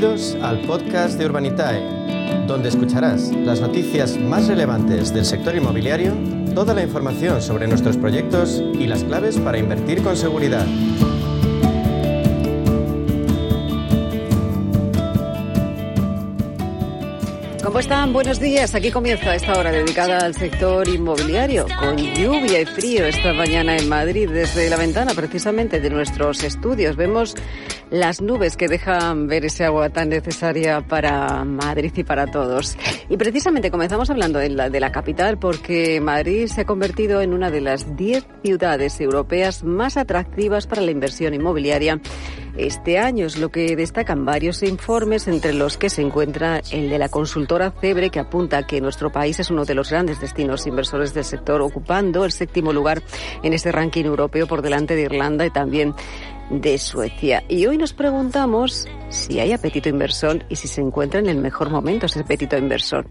Bienvenidos al podcast de Urbanitae, donde escucharás las noticias más relevantes del sector inmobiliario, toda la información sobre nuestros proyectos y las claves para invertir con seguridad. ¿Cómo están? Buenos días. Aquí comienza esta hora dedicada al sector inmobiliario, con lluvia y frío esta mañana en Madrid. Desde la ventana, precisamente, de nuestros estudios, vemos las nubes que dejan ver ese agua tan necesaria para Madrid y para todos. Y precisamente comenzamos hablando de la, de la capital porque Madrid se ha convertido en una de las 10 ciudades europeas más atractivas para la inversión inmobiliaria este año. Es lo que destacan varios informes, entre los que se encuentra el de la consultora Cebre, que apunta que nuestro país es uno de los grandes destinos inversores del sector, ocupando el séptimo lugar en este ranking europeo por delante de Irlanda y también de Suecia. Y hoy nos preguntamos si hay apetito inversor y si se encuentra en el mejor momento ese apetito inversor.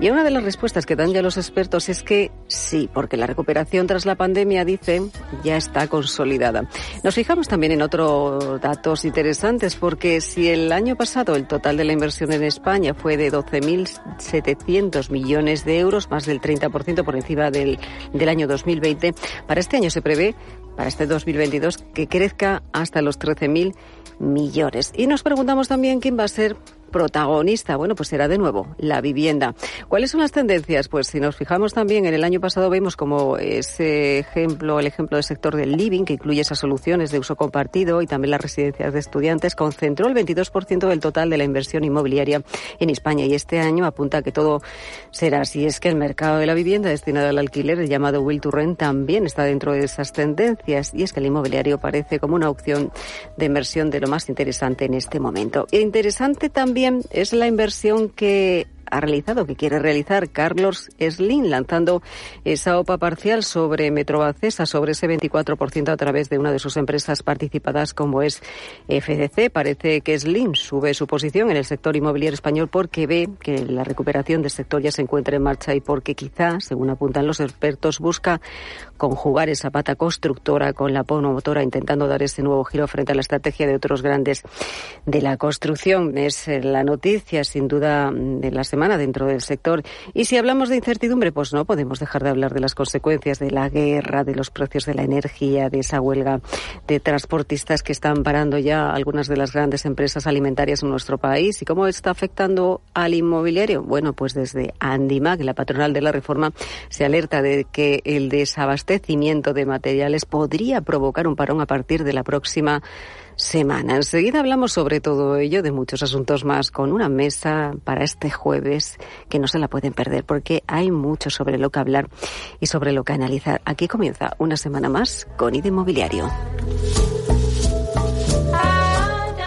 Y una de las respuestas que dan ya los expertos es que sí, porque la recuperación tras la pandemia, dicen, ya está consolidada. Nos fijamos también en otros datos interesantes, porque si el año pasado el total de la inversión en España fue de 12.700 millones de euros, más del 30% por encima del, del año 2020, para este año se prevé para este 2022 que crezca hasta los 13.000 millones. Y nos preguntamos también quién va a ser protagonista, bueno, pues será de nuevo la vivienda. ¿Cuáles son las tendencias? Pues si nos fijamos también en el año pasado vemos como ese ejemplo, el ejemplo del sector del living, que incluye esas soluciones de uso compartido y también las residencias de estudiantes, concentró el 22% del total de la inversión inmobiliaria en España y este año apunta que todo será así. Es que el mercado de la vivienda destinada al alquiler, el llamado Will to Rent, también está dentro de esas tendencias y es que el inmobiliario parece como una opción de inversión de lo más interesante en este momento. E interesante también es la inversión que ha realizado, que quiere realizar Carlos Slim, lanzando esa OPA parcial sobre Metrobacesa, sobre ese 24% a través de una de sus empresas participadas como es FDC. Parece que Slim sube su posición en el sector inmobiliario español porque ve que la recuperación del sector ya se encuentra en marcha y porque quizá, según apuntan los expertos, busca conjugar esa pata constructora con la promotora, intentando dar ese nuevo giro frente a la estrategia de otros grandes de la construcción. Es la noticia, sin duda, de las semana dentro del sector. Y si hablamos de incertidumbre, pues no podemos dejar de hablar de las consecuencias de la guerra, de los precios de la energía, de esa huelga de transportistas que están parando ya algunas de las grandes empresas alimentarias en nuestro país. ¿Y cómo está afectando al inmobiliario? Bueno, pues desde Andimac, la patronal de la reforma, se alerta de que el desabastecimiento de materiales podría provocar un parón a partir de la próxima semana. Enseguida hablamos sobre todo ello, de muchos asuntos más, con una mesa para este jueves que no se la pueden perder porque hay mucho sobre lo que hablar y sobre lo que analizar. Aquí comienza una semana más con IDE Inmobiliario.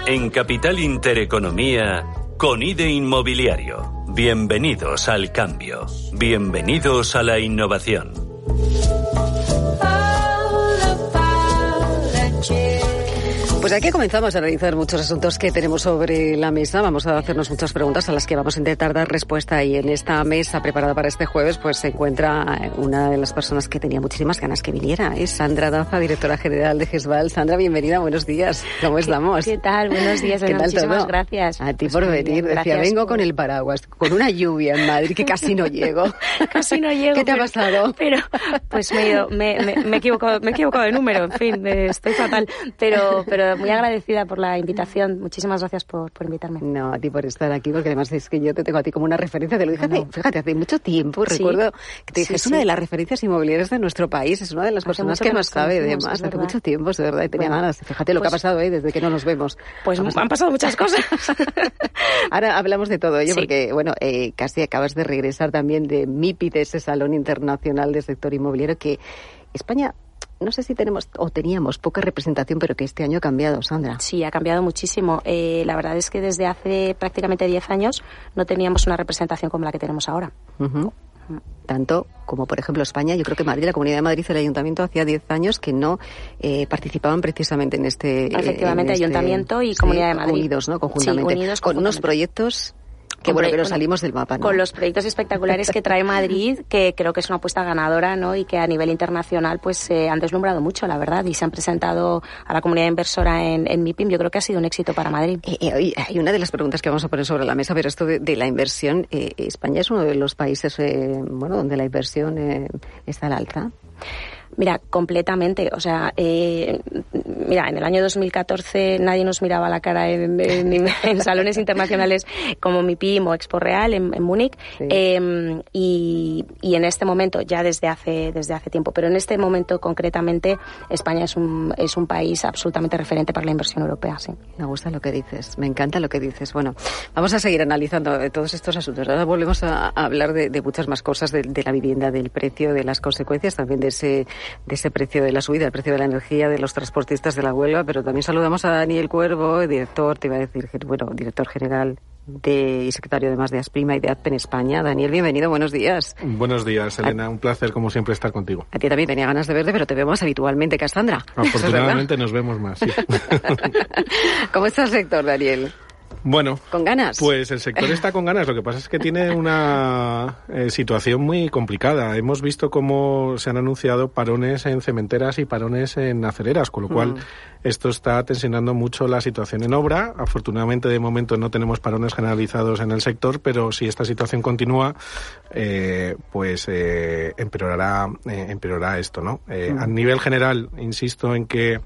En Capital Intereconomía, con IDE Inmobiliario. Bienvenidos al cambio. Bienvenidos a la innovación. Pues aquí comenzamos a analizar muchos asuntos que tenemos sobre la mesa. Vamos a hacernos muchas preguntas a las que vamos a intentar dar respuesta. Y en esta mesa preparada para este jueves, pues se encuentra eh, una de las personas que tenía muchísimas ganas que viniera. Es Sandra Daza, directora general de GESVAL. Sandra, bienvenida, buenos días. ¿Cómo estamos? ¿Qué tal? Buenos días, ¿Qué tal muchísimas gracias. A ti pues por venir. Decía, vengo con el paraguas, con una lluvia en Madrid que casi no llego. casi no llego. ¿Qué te ha pasado? Pero, pues me he, ido, me, me, me, he equivocado, me he equivocado de número, en fin, estoy fatal. Pero, pero muy agradecida por la invitación. Muchísimas gracias por, por, invitarme. No, a ti por estar aquí, porque además es que yo te tengo a ti como una referencia. Te lo dije, hace, fíjate, hace mucho tiempo, sí. recuerdo que te dije, sí, es una de las referencias inmobiliarias de nuestro país, es una de las hace personas que, más sabe de más, hace mucho tiempo, de verdad, y tenía bueno, ganas. Fíjate lo pues, que ha pues pasado ahí desde que no nos vemos. Pues han pasado muchas cosas. Ahora hablamos de todo ello, porque, bueno, eh, casi acabas de regresar también de MIPI, de ese Salón Internacional del Sector Inmobiliario, que España no sé si tenemos o teníamos poca representación, pero que este año ha cambiado, Sandra. Sí, ha cambiado muchísimo. Eh, la verdad es que desde hace prácticamente 10 años no teníamos una representación como la que tenemos ahora. Uh -huh. Tanto como, por ejemplo, España, yo creo que Madrid, la Comunidad de Madrid, el Ayuntamiento, hacía 10 años que no eh, participaban precisamente en este. Efectivamente, en este, Ayuntamiento y Comunidad sí, de Madrid. Unidos, ¿no? Conjuntamente. Sí, unidos con unos proyectos Que bueno, pero salimos del mapa, ¿no? Con los proyectos espectaculares que trae Madrid, que creo que es una apuesta ganadora, ¿no? Y que a nivel internacional, pues se han deslumbrado mucho, la verdad, y se han presentado a la comunidad inversora en, en MIPIM. Yo creo que ha sido un éxito para Madrid. Eh, eh, hay una de las preguntas que vamos a poner sobre la mesa, pero esto de, la inversión, eh, España es uno de los países, bueno, donde la inversión está al alza. Mira, completamente. O sea, eh, mira, en el año 2014 nadie nos miraba la cara en, salones internacionales como MIPIM o Expo Real en, Múnich. Em, y, en este momento, ya desde hace, desde hace tiempo, pero en este momento concretamente, España es un, es un país absolutamente referente para la inversión europea. Sí. Me gusta lo que dices, me encanta lo que dices. Bueno, vamos a seguir analizando todos estos asuntos. Ahora volvemos a, hablar de, muchas más cosas, de, de la vivienda, del precio, de las consecuencias también de ese de ese precio de la subida, el precio de la energía, de los transportistas de la huelga, pero también saludamos a Daniel Cuervo, director, te iba a decir, bueno, director general de, y secretario además de Asprima y de ADPEN España. Daniel, bienvenido, buenos días. Buenos días, Elena, un placer como siempre estar contigo. A ti también tenía ganas de verte, pero te vemos habitualmente, Cassandra. Afortunadamente nos vemos más, sí. ¿Cómo está el sector, Daniel? Bueno, con ganas. Pues el sector está con ganas. Lo que pasa es que tiene una eh, situación muy complicada. Hemos visto cómo se han anunciado parones en cementeras y parones en acereras, con lo cual mm. esto está tensionando mucho la situación en obra. Afortunadamente, de momento no tenemos parones generalizados en el sector, pero si esta situación continúa, eh, pues eh, empeorará, empeorará esto, ¿no? Mm. A nivel general, insisto en que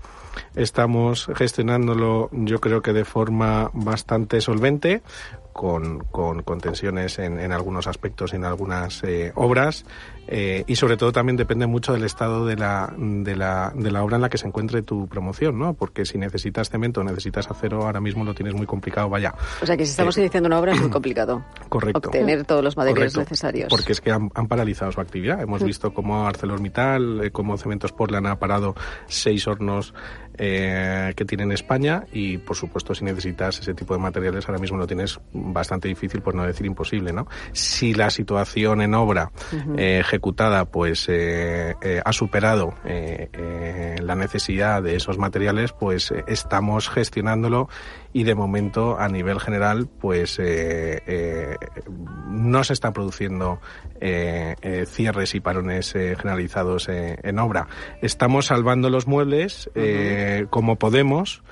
Estamos gestionándolo, yo creo que de forma bastante solvente, con, con, tensiones en, en, algunos aspectos, en algunas eh, obras. Eh, y sobre todo también depende mucho del estado de la, de, la, de la obra en la que se encuentre tu promoción, ¿no? Porque si necesitas cemento necesitas acero, ahora mismo lo tienes muy complicado, vaya. O sea que si estamos eh, iniciando una obra es muy complicado. Correcto. Obtener todos los materiales necesarios. Porque es que han, paralizado su actividad. Hemos mm. visto cómo ArcelorMittal, como Cementos Portland ha parado seis hornos eh, que tiene en España y, por supuesto, si necesitas ese tipo de materiales, ahora mismo lo tienes bastante difícil, por no decir imposible, ¿no? Si la situación en obra eh, ejecutada, pues, eh, ha superado la necesidad de esos materiales, pues estamos gestionándolo y de momento a nivel general pues eh, eh, no se están produciendo eh, cierres y parones generalizados en obra. Estamos salvando los muebles como podemos.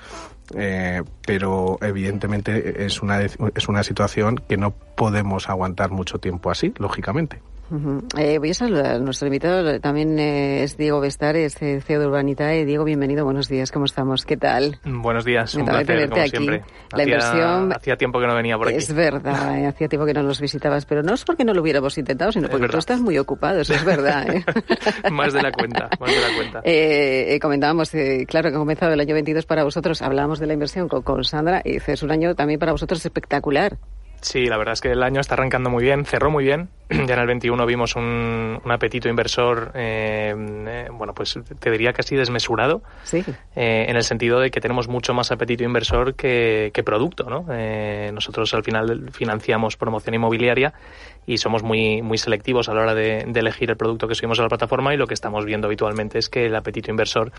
pero evidentemente es una, es una situación que no podemos aguantar mucho tiempo así, lógicamente. Eh, voy a saludar. Nuestro invitado también eh, es Diego Bestar, es CEO de Urbanitae. Diego, bienvenido. Buenos días. ¿Cómo estamos? ¿Qué tal? Buenos días. Un placer, como siempre. La inversión... Hacía tiempo que no venía por aquí. Es verdad. Eh, hacía tiempo que no nos visitabas. Pero no es porque no lo hubiéramos intentado, sino porque tú estás muy ocupado. Eso es verdad. más de la cuenta. Más de la cuenta. comentábamos, claro, que ha comenzado el año 22 para vosotros. Hablábamos de la inversión con, con Sandra y es un año también para vosotros espectacular. Sí, la verdad es que el año está arrancando muy bien, cerró muy bien. Ya en el 21 vimos un, apetito inversor, eh, eh, bueno, pues te diría casi desmesurado. Sí. Eh, en el sentido de que tenemos mucho más apetito inversor que, producto, ¿no? nosotros al final financiamos promoción inmobiliaria y somos muy, muy selectivos a la hora de, de elegir el producto que subimos a la plataforma y lo que estamos viendo habitualmente es que el apetito inversor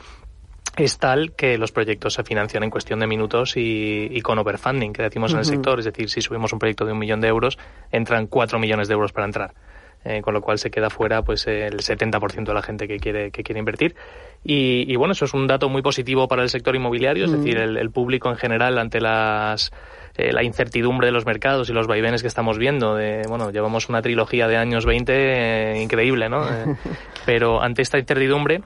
es tal que los proyectos se financian en cuestión de minutos y, con overfunding, que decimos en el sector. Es decir, si subimos un proyecto de un millón de euros, entran cuatro millones de euros para entrar. Eh, con lo cual se queda fuera pues el 70% de la gente que quiere que quiere invertir. Y, bueno eso es un dato muy positivo para el sector inmobiliario. Es decir el, público en general ante las eh, la incertidumbre de los mercados y los vaivenes que estamos viendo de bueno llevamos una trilogía de años 20 eh, increíble no pero ante esta incertidumbre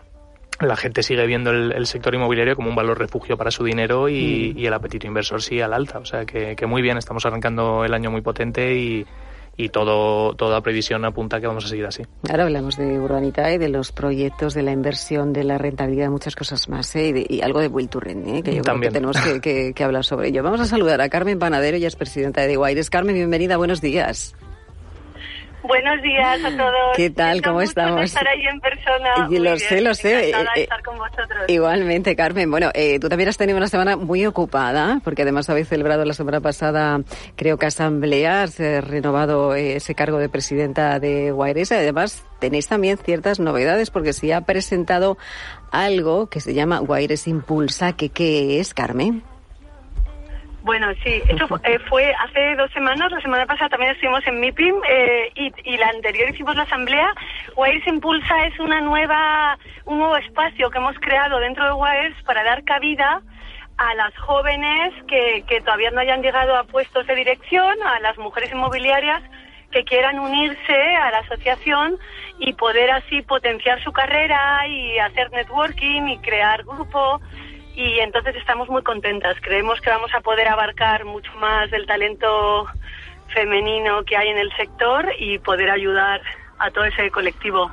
la gente sigue viendo el, sector inmobiliario como un valor refugio para su dinero mm. y, el apetito inversor sí al alta. O sea que, muy bien, estamos arrancando el año muy potente y, y todo, toda previsión apunta a que vamos a seguir así. Ahora hablamos de Urbanita y de los proyectos, de la inversión, de la rentabilidad, muchas cosas más, ¿eh? y, algo de Will to Rent, ¿eh? que yo creo que tenemos que, que, hablar sobre ello. Vamos a saludar a Carmen Panadero, ella es presidenta de Guaires. Carmen, bienvenida, buenos días. Buenos días a todos. ¿Qué tal? ¿Cómo estamos? estar ahí en persona. lo sé, lo sé. Eh, eh, estar con vosotros. Igualmente, Carmen. Bueno, eh, tú también has tenido una semana muy ocupada, porque además habéis celebrado la semana pasada, creo que asamblea, has renovado ese cargo de presidenta de Guaires. Además, tenéis también ciertas novedades, porque se ha presentado algo que se llama Guaires Impulsa, que ¿qué es, Carmen? Bueno, sí, fu- eh, fue hace dos semanas, la semana pasada también estuvimos en MIPIM eh, y, y la anterior hicimos la asamblea. WIRES Impulsa es una nueva, un nuevo espacio que hemos creado dentro de WIRES para dar cabida a las jóvenes que, que todavía no hayan llegado a puestos de dirección, a las mujeres inmobiliarias que quieran unirse a la asociación y poder así potenciar su carrera y hacer networking y crear grupo. Y entonces estamos muy contentas. Creemos que vamos a poder abarcar mucho más del talento femenino que hay en el sector y poder ayudar a todo ese colectivo.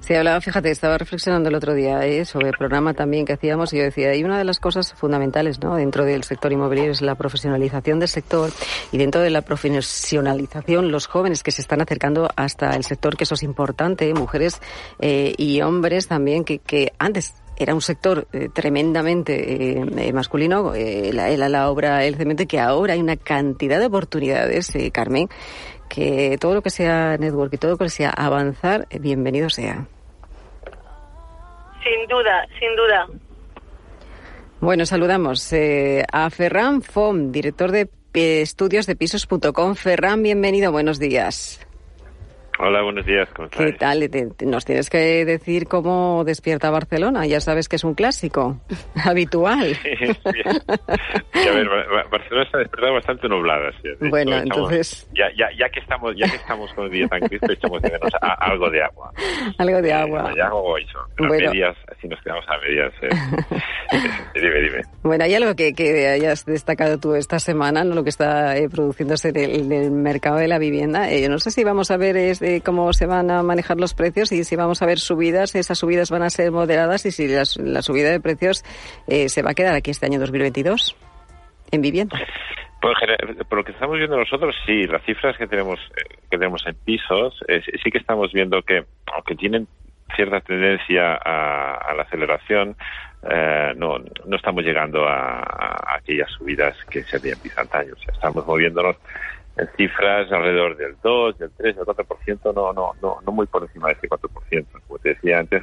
Sí, hablaba, fíjate, estaba reflexionando el otro día eh, sobre el programa también que hacíamos y yo decía, y una de las cosas fundamentales ¿no? dentro del sector inmobiliario es la profesionalización del sector y dentro de la profesionalización los jóvenes que se están acercando hasta el sector, que eso es importante, mujeres eh, y hombres también, que, que antes era un sector eh, tremendamente eh, eh, masculino, eh, la, la, la obra, el cemento, que ahora hay una cantidad de oportunidades, eh, Carmen, que todo lo que sea network y todo lo que sea avanzar, bienvenido sea. Sin duda, sin duda. Bueno, saludamos eh, a Ferran Fom, director de estudios de pisos.com. Ferran, bienvenido, buenos días. Hola, buenos días. ¿Cómo ¿Qué tal? Nos tienes que decir cómo despierta Barcelona. Ya sabes que es un clásico habitual. Sí, sí. A ver, Barcelona está despertado bastante nublada. Sí. Bueno, echamos, entonces... Ya, ya, ya, que estamos, ya que estamos con el día tan crispe, echamos de menos a, algo de agua. Algo de agua. Eh, eso. Pero bueno. a medias, si nos quedamos a medias. Eh. dime, dime. Bueno, hay algo que, que, hayas destacado tú esta semana, ¿no? lo que está eh, produciéndose en el, en el, mercado de la vivienda. Eh, no sé si vamos a ver cómo se van a manejar los precios y si vamos a ver subidas, esas subidas van a ser moderadas y si las, la subida de precios eh, se va a quedar aquí este año 2022 en vivienda. Por lo que estamos viendo nosotros, sí, las cifras que tenemos que tenemos en pisos, eh, sí que estamos viendo que, aunque tienen cierta tendencia a, la aceleración, eh, no, no estamos llegando a, aquellas subidas que se habían visto antaño. Estamos moviéndonos en cifras alrededor del 2, del 3, del 4%, no, no, no, no muy por encima de ese 4%. Como te decía antes,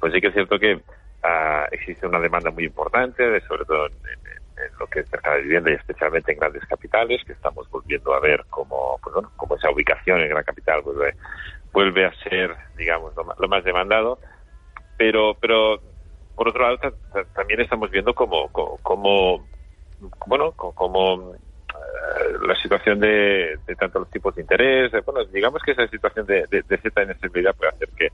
pues sí que es cierto que uh, existe una demanda muy importante, de, sobre todo en, en, en, lo que es mercado de vivienda y especialmente en grandes capitales, que estamos volviendo a ver como, pues bueno, como esa ubicación en gran capital vuelve, vuelve a ser, digamos, lo lo más demandado. Pero, pero por otro lado, también estamos viendo como, como, como bueno, como la situación de, de, tanto los tipos de interés, bueno, digamos que esa situación de, de, cierta inestabilidad puede hacer que,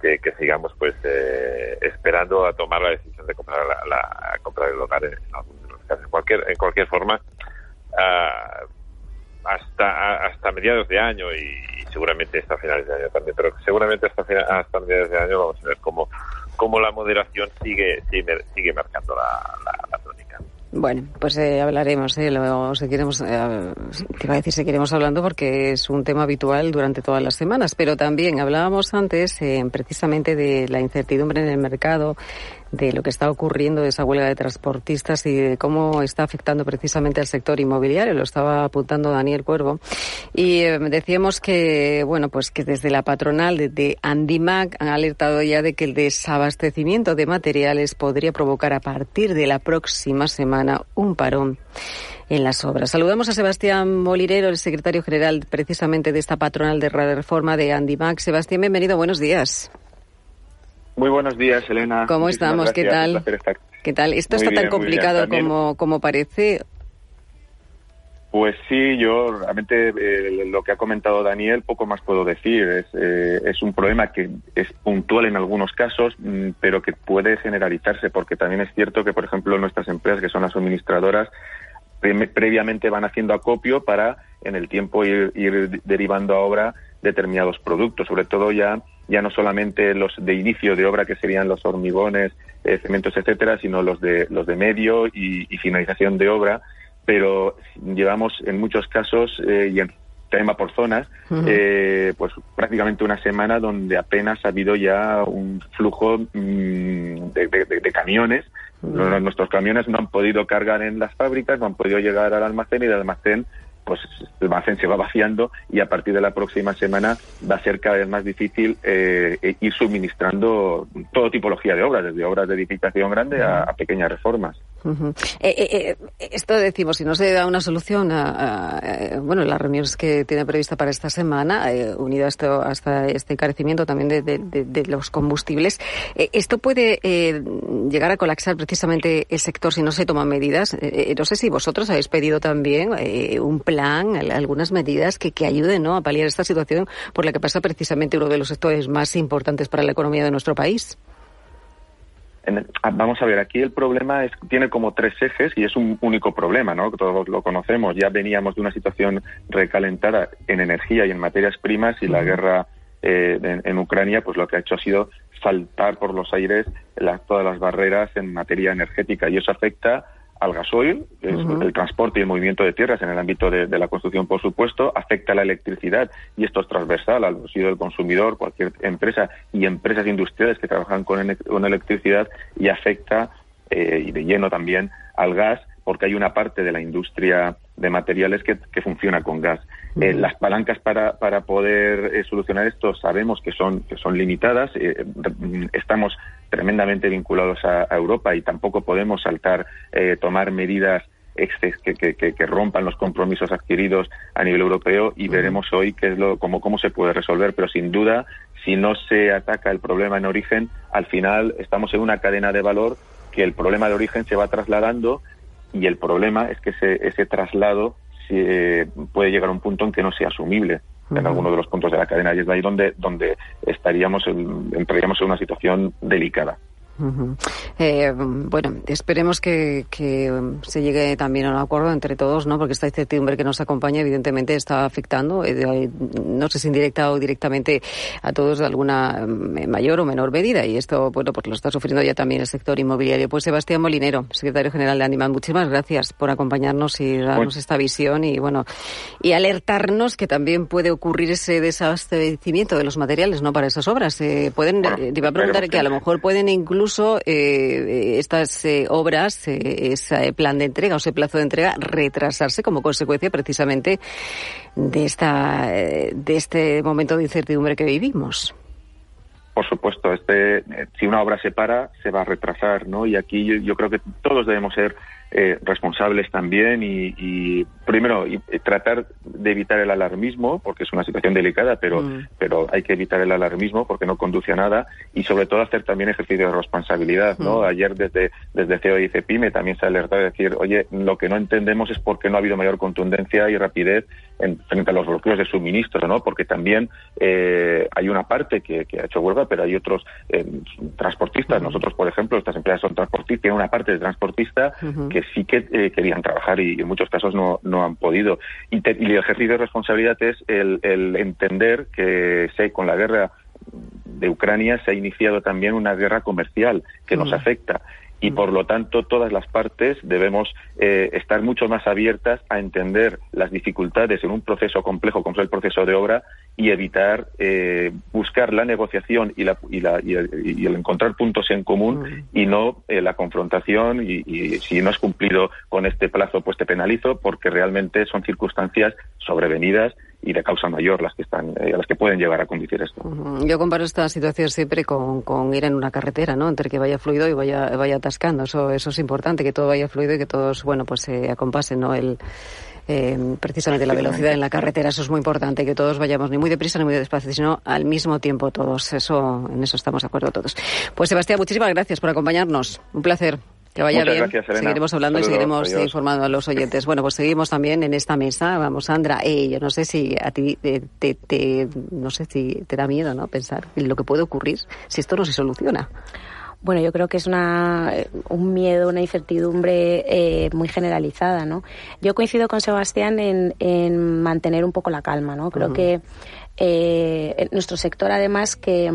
que, que sigamos pues eh, esperando a tomar la decisión de comprar la, la comprar el hogar en, en, cualquier en cualquier forma uh, hasta hasta mediados de año y, seguramente hasta finales de año también, pero seguramente hasta hasta mediados de año vamos a ver cómo cómo la moderación sigue sigue, sigue marcando la, la, la. Bueno, pues eh, hablaremos, eh, lo seguiremos, eh, te iba a decir seguiremos hablando porque es un tema habitual durante todas las semanas, pero también hablábamos antes eh, precisamente de la incertidumbre en el mercado, de lo que está ocurriendo de esa huelga de transportistas y de cómo está afectando precisamente al sector inmobiliario. Lo estaba apuntando Daniel Cuervo. Y eh, decíamos que, bueno, pues que desde la patronal de, de Andimac han alertado ya de que el desabastecimiento de materiales podría provocar a partir de la próxima semana un parón en las obras. Saludamos a Sebastián Molirero, el secretario general precisamente de esta patronal de reforma de Andimac. Sebastián, bienvenido, buenos días. Muy buenos días, Elena. ¿Cómo estamos? ¿Qué tal? ¿Qué tal? ¿Esto muy está bien, tan complicado como, como parece? Pues sí, yo realmente eh, lo que ha comentado Daniel poco más puedo decir. Es, eh, es un problema que es puntual en algunos casos, mmm, pero que puede generalizarse porque también es cierto que, por ejemplo, nuestras empresas, que son las suministradoras, pre previamente van haciendo acopio para en el tiempo ir, ir derivando a obra determinados productos, sobre todo ya ya no solamente los de inicio de obra que serían los hormigones, eh, cementos, etcétera, sino los de los de medio y, y finalización de obra, pero llevamos en muchos casos eh, y en tema por zonas, uh -huh. eh, pues prácticamente una semana donde apenas ha habido ya un flujo mmm, de, de, de, camiones. Uh -huh. Nuestros camiones no han podido cargar en las fábricas, no han podido llegar al almacén y del almacén pues el almacén se va vaciando y a partir de la próxima semana va a ser cada vez más difícil eh, ir suministrando todo tipología de obras, desde obras de edificación grande a pequeñas reformas. Eh, eh, eh, esto decimos, si no se da una solución a, bueno, las reuniones que tiene prevista para esta semana, unido a esto, hasta este encarecimiento también de, los combustibles, esto puede llegar a colapsar precisamente el sector si no se toman medidas. no sé si vosotros habéis pedido también un plan, algunas medidas que, que ayuden ¿no? a paliar esta situación por la que pasa precisamente uno de los sectores más importantes para la economía de nuestro país. Ah, vamos a ver, aquí el problema es, tiene como tres ejes y es un único problema, ¿no? Todos lo conocemos. Ya veníamos de una situación recalentada en energía y en materias primas y la guerra eh, en, Ucrania, pues lo que ha hecho ha sido saltar por los aires todas las barreras en materia energética y eso afecta al gasoil, el transporte y el movimiento de tierras en el ámbito de, la construcción, por supuesto, afecta a la electricidad y esto es transversal al bolsillo del consumidor, cualquier empresa y empresas industriales que trabajan con, electricidad y afecta eh, y de lleno también al gas porque hay una parte de la industria de materiales que, funciona con gas. Eh, las palancas para, para poder eh, solucionar esto sabemos que son, que son limitadas. estamos tremendamente vinculados a, Europa y tampoco podemos saltar, eh, tomar medidas que, que, que, rompan los compromisos adquiridos a nivel europeo y veremos hoy qué es lo, cómo, cómo se puede resolver. Pero sin duda, si no se ataca el problema en origen, al final estamos en una cadena de valor que el problema de origen se va trasladando y el problema es que ese, ese traslado se, puede llegar a un punto en que no sea asumible en alguno de los puntos de la cadena y es de ahí donde, donde estaríamos entraríamos en una situación delicada. Eh, bueno, esperemos que, se llegue también a un acuerdo entre todos, ¿no? Porque esta incertidumbre que nos acompaña, evidentemente, está afectando, eh, no sé si indirecta o directamente a todos de alguna mm, mayor o menor medida. Y esto, bueno, pues lo está sufriendo ya también el sector inmobiliario. Pues Sebastián Molinero, secretario general de Animal, muchísimas gracias por acompañarnos y darnos esta visión y, bueno, y alertarnos que también puede ocurrir ese desabastecimiento de los materiales, ¿no? Para esas obras. Eh, pueden, te iba a preguntar que a lo mejor pueden incluso incluso eh, estas eh, obras, eh, ese plan de entrega o ese plazo de entrega, retrasarse como consecuencia precisamente de, esta, de este momento de incertidumbre que vivimos. Por supuesto, este, si una obra se para, se va a retrasar, ¿no? Y aquí yo creo que todos debemos ser eh, responsables también y, primero tratar de evitar el alarmismo porque es una situación delicada pero mm. pero hay que evitar el alarmismo porque no conduce a nada y sobre todo hacer también ejercicio de responsabilidad no mm. ayer desde desde CEO y CEPIME también se alertó de decir oye lo que no entendemos es por qué no ha habido mayor contundencia y rapidez en, frente a los bloqueos de suministro no porque también eh, hay una parte que, ha hecho huelga pero hay otros eh, transportistas. Nosotros por ejemplo estas empresas son transportistas tienen una parte de transportista que sí que eh, querían trabajar y en muchos casos no, no han podido. Y, el ejercicio de responsabilidad es el, entender que sé, con la guerra de Ucrania se ha iniciado también una guerra comercial que nos afecta y por lo tanto todas las partes debemos eh, estar mucho más abiertas a entender las dificultades en un proceso complejo como es el proceso de obra y evitar eh, buscar la negociación y, la, y, la, y, el, encontrar puntos en común y no eh, la confrontación y, si no has cumplido con este plazo pues te penalizo porque realmente son circunstancias sobrevenidas y de causa mayor las que están eh, las que pueden llegar a conducir esto. Yo comparo esta situación siempre con, con, ir en una carretera, ¿no? Entre que vaya fluido y vaya vaya atascando. Eso eso es importante que todo vaya fluido y que todos bueno pues se acompasen, ¿no? El eh, precisamente la velocidad en la carretera, eso es muy importante, que todos vayamos ni muy deprisa ni muy despacio, sino al mismo tiempo todos. Eso, en eso estamos de acuerdo todos. Pues Sebastián, muchísimas gracias por acompañarnos. Un placer. Que vaya bien. Seguiremos hablando y seguiremos informando a los oyentes. Bueno, pues seguimos también en esta mesa. Vamos, Sandra. Eh, yo no sé si a ti te, te, no sé si te da miedo, ¿no? Pensar en lo que puede ocurrir si esto no se soluciona. Bueno, yo creo que es una, un miedo, una incertidumbre eh, muy generalizada, ¿no? Yo coincido con Sebastián en, en mantener un poco la calma, ¿no? Creo que eh, nuestro sector, además, que,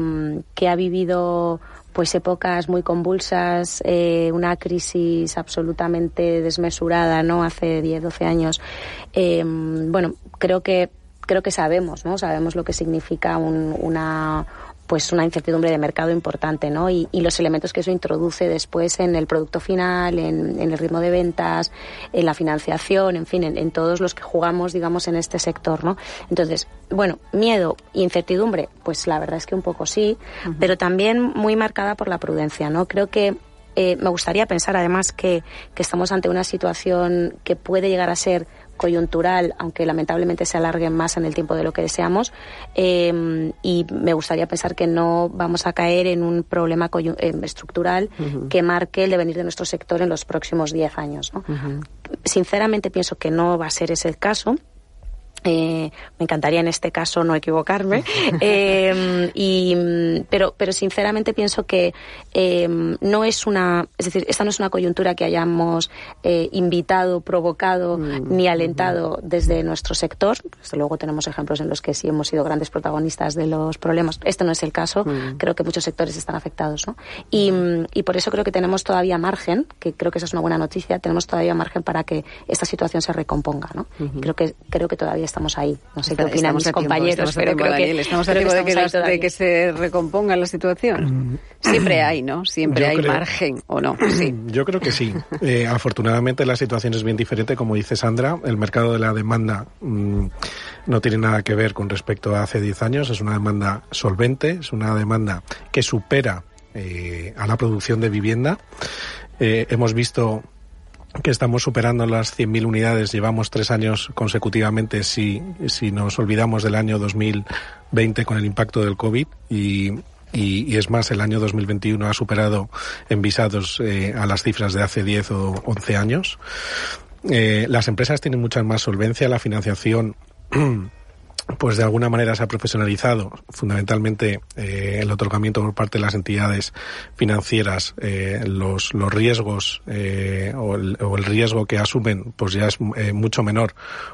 que ha vivido pues épocas muy convulsas, eh, una crisis absolutamente desmesurada, ¿no? Hace 10, 12 años. Eh, bueno, creo que creo que sabemos, ¿no? Sabemos lo que significa un, una pues una incertidumbre de mercado importante, ¿no? Y, los elementos que eso introduce después en el producto final, en, el ritmo de ventas, en la financiación, en fin, en, todos los que jugamos, digamos, en este sector, ¿no? Entonces, bueno, miedo, incertidumbre, pues la verdad es que un poco sí, pero también muy marcada por la prudencia, ¿no? Creo que Eh, me gustaría pensar además que, que estamos ante una situación que puede llegar a ser coyuntural, aunque lamentablemente se alargue más en el tiempo de lo que deseamos. Eh, y me gustaría pensar que no vamos a caer en un problema eh, estructural que marque el devenir de nuestro sector en los próximos 10 años. Sinceramente pienso que no va a ser ese el caso. Eh, me encantaría en este caso no equivocarme, eh, y, pero, pero sinceramente pienso que eh, no es una, es decir, esta no es una coyuntura que hayamos eh, invitado, provocado mm, ni alentado desde nuestro sector. Desde luego tenemos ejemplos en los que sí hemos sido grandes protagonistas de los problemas. Este no es el caso. Mm. Creo que muchos sectores están afectados, ¿no? Y, y por eso creo que tenemos todavía margen, que creo que esa es una buena noticia. Tenemos todavía margen para que esta situación se recomponga, ¿no? Creo que creo que todavía estamos ahí. No sé qué opinan mis compañeros, pero creo que, estamos a tiempo de que, de que se recomponga la situación. Mm. Siempre hay, ¿no? Siempre hay margen, ¿o no? Sí. Yo creo que sí. Eh, afortunadamente la situación es bien diferente, como dice Sandra. El mercado de la demanda mm, no tiene nada que ver con respecto a hace 10 años. Es una demanda solvente, es una demanda que supera eh, a la producción de vivienda. Eh, hemos visto que estamos superando las 100.000 unidades. Llevamos tres años consecutivamente, si, si nos olvidamos del año 2020 con el impacto del COVID y, y, es más, el año 2021 ha superado en visados eh, a las cifras de hace 10 o 11 años. Eh, las empresas tienen mucha más solvencia, la financiación pues de alguna manera se ha profesionalizado fundamentalmente eh, el otorgamiento por parte de las entidades financieras eh, los, los riesgos eh, o, el, o, el, riesgo que asumen pues ya es mucho menor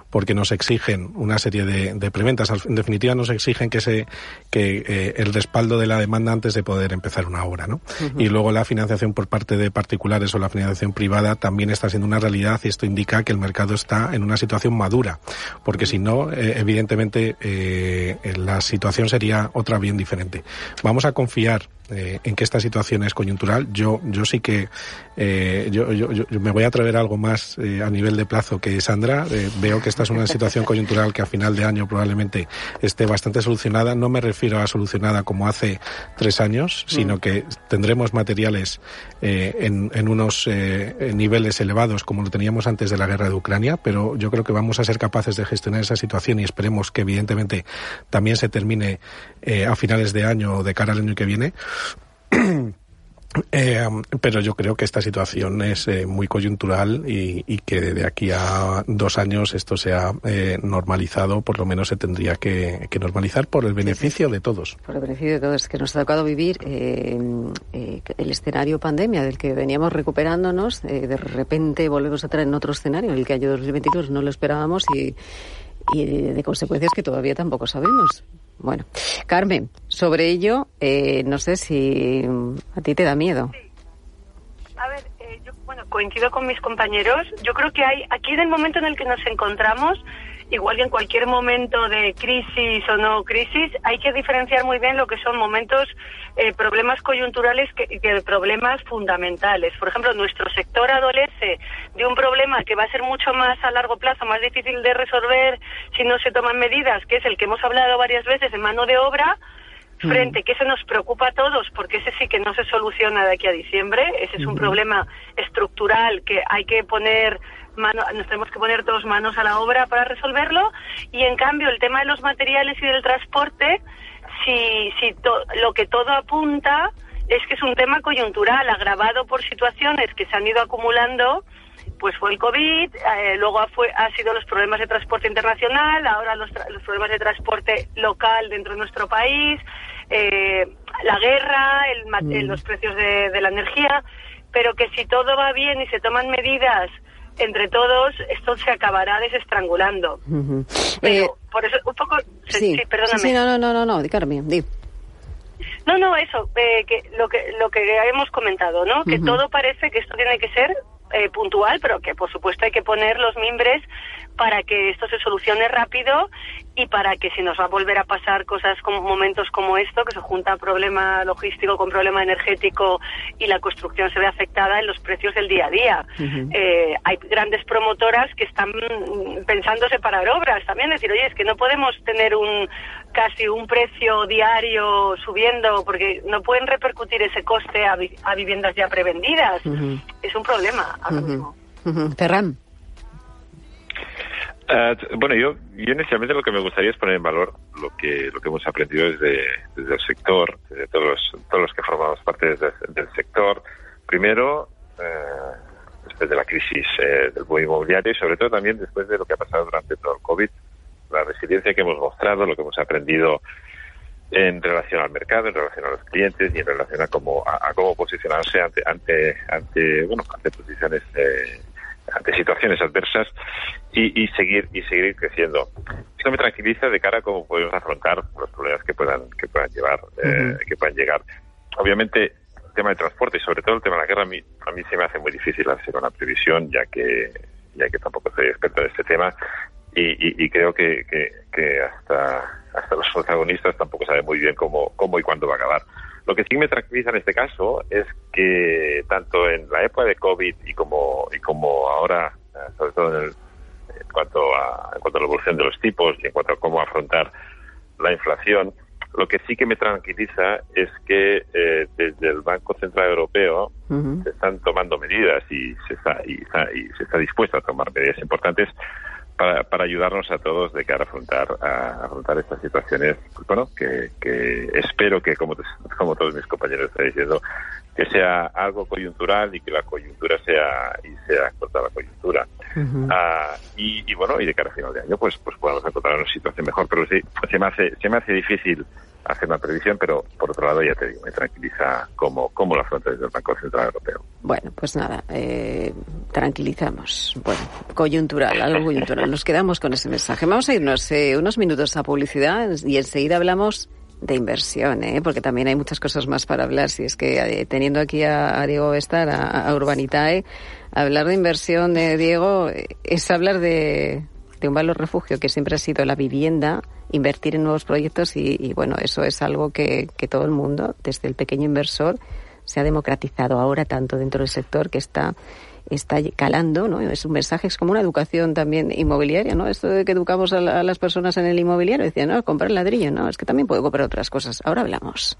porque nos exigen una serie de, de preventas en definitiva nos exigen que se que el respaldo de la demanda antes de poder empezar una obra ¿no? Uh -huh. y luego la financiación por parte de particulares o la financiación privada también está siendo una realidad y esto indica que el mercado está en una situación madura porque si no evidentemente eh, la situación sería otra bien diferente. Vamos a confiar eh, en que esta situación es coyuntural. Yo, yo sí que eh, yo, yo, yo, me voy a atrever a algo más eh, a nivel de plazo que Sandra. Eh, veo que esta es una situación coyuntural que a final de año probablemente esté bastante solucionada. No me refiero a solucionada como hace tres años, sino mm. que tendremos materiales eh, en, en, unos eh, niveles elevados como lo teníamos antes de la guerra de Ucrania, pero yo creo que vamos a ser capaces de gestionar esa situación y esperemos que evidentemente también se termine eh, a finales de año o de cara al año que viene. Eh, pero yo creo que esta situación es eh, muy coyuntural y, y, que de aquí a dos años esto se ha eh, normalizado, por lo menos se tendría que, que, normalizar por el beneficio de todos. Por el beneficio de todos, que nos ha tocado vivir eh, eh, el escenario pandemia del que veníamos recuperándonos, de repente volvemos a entrar en otro escenario, en el que año 2022 no lo esperábamos y, y de, consecuencias que todavía tampoco sabemos. Bueno, Carmen, sobre ello, eh, no sé si a ti te da miedo. A ver, eh, yo bueno, coincido con mis compañeros. Yo creo que hay, aquí en el momento en el que nos encontramos, igual que en cualquier momento de crisis o no crisis, hay que diferenciar muy bien lo que son momentos, eh, problemas coyunturales que, que problemas fundamentales. Por ejemplo, nuestro sector adolece de un problema que va a ser mucho más a largo plazo, más difícil de resolver si no se toman medidas, que es el que hemos hablado varias veces de mano de obra, frente, que eso nos preocupa a todos, porque ese sí que no se soluciona de aquí a diciembre, ese es un problema estructural que hay que poner mano, nos tenemos que poner dos manos a la obra para resolverlo, y en cambio el tema de los materiales y del transporte, si, si to, lo que todo apunta es que es un tema coyuntural, agravado por situaciones que se han ido acumulando, pues fue el COVID, eh, luego fue, ha sido los problemas de transporte internacional, ahora los, los problemas de transporte local dentro de nuestro país, eh, la guerra, el, mm. los precios de, de, la energía, pero que si todo va bien y se toman medidas entre todos, esto se acabará desestrangulando. Uh -huh. Pero, eh, por eso, un poco... Sí, sí perdóname. Sí, no, no, no, no, no, Carmen, di. No, no, eso, eh, que lo que lo que hemos comentado, ¿no? Que uh -huh. todo parece que esto tiene que ser eh, puntual, pero que por supuesto hay que poner los mimbres para que esto se solucione rápido y para que si nos va a volver a pasar cosas como momentos como esto, que se junta problema logístico con problema energético y la construcción se ve afectada en los precios del día a día. Uh -huh. eh, hay grandes promotoras que están pensando separar obras también, decir, oye, es que no podemos tener un casi un precio diario subiendo, porque no pueden repercutir ese coste a, viviendas ya prevendidas. Es un problema ahora mismo. Eh, bueno, yo, yo inicialmente lo que me gustaría es poner en valor lo que lo que hemos aprendido desde, desde el sector, desde todos los, todos los que formamos parte del sector. Primero, eh, después de la crisis eh, del boom inmobiliario y sobre todo también después de lo que ha pasado durante todo el COVID, la resiliencia que hemos mostrado, lo que hemos aprendido en relación al mercado, en relación a los clientes y en relación a cómo, a, cómo posicionarse ante, ante, ante, bueno, ante posiciones eh, ante situaciones adversas y, y, seguir y seguir creciendo. Esto me tranquiliza de cara a cómo podemos afrontar los problemas que puedan que puedan llevar eh, que puedan llegar. Obviamente el tema de transporte y sobre todo el tema de la guerra a mí, a mí se me hace muy difícil hacer una previsión ya que ya que tampoco soy experto en este tema y, y, creo que, que, que, hasta hasta los protagonistas tampoco saben muy bien cómo cómo y cuándo va a acabar. Lo que sí me tranquiliza en este caso es que tanto en la época de COVID y como, y como ahora, eh, sobre todo en, cuanto a, en cuanto a la evolución de los tipos y en cuanto a cómo afrontar la inflación, lo que sí que me tranquiliza es que eh, desde el Banco Central Europeo se están tomando medidas y se está, y, y se está dispuesto a tomar medidas importantes para, para ayudarnos a todos de cara a afrontar, a afrontar estas situaciones, bueno, que, que espero que, como, como todos mis compañeros están diciendo, que sea algo coyuntural y que la coyuntura sea y sea corta la coyuntura. Ah, y, y, bueno, y de cara a final de año, pues, pues podamos encontrar una situación mejor. Pero sí, se me hace, se me hace difícil hacer una previsión, pero por otro lado, ya te digo, me tranquiliza cómo, cómo la afronta desde el Banco Central Europeo. Bueno, pues nada, eh, tranquilizamos. Bueno, coyuntural, algo coyuntural. Nos quedamos con ese mensaje. Vamos a irnos eh, unos minutos a publicidad y enseguida hablamos de inversión, ¿eh? porque también hay muchas cosas más para hablar. Si es que eh, teniendo aquí a, Diego Bestar, a, Urbanitae, hablar de inversión, de Diego, es hablar de, de un valor refugio que siempre ha sido la vivienda, invertir en nuevos proyectos y, bueno, eso es algo que, que, todo el mundo, desde el pequeño inversor, se ha democratizado ahora tanto dentro del sector que está está calando, ¿no? Es un mensaje, es como una educación también inmobiliaria, ¿no? Esto de que educamos a, a las personas en el inmobiliario, decían, no, comprar ladrillo, no, es que también puedo comprar otras cosas. Ahora hablamos.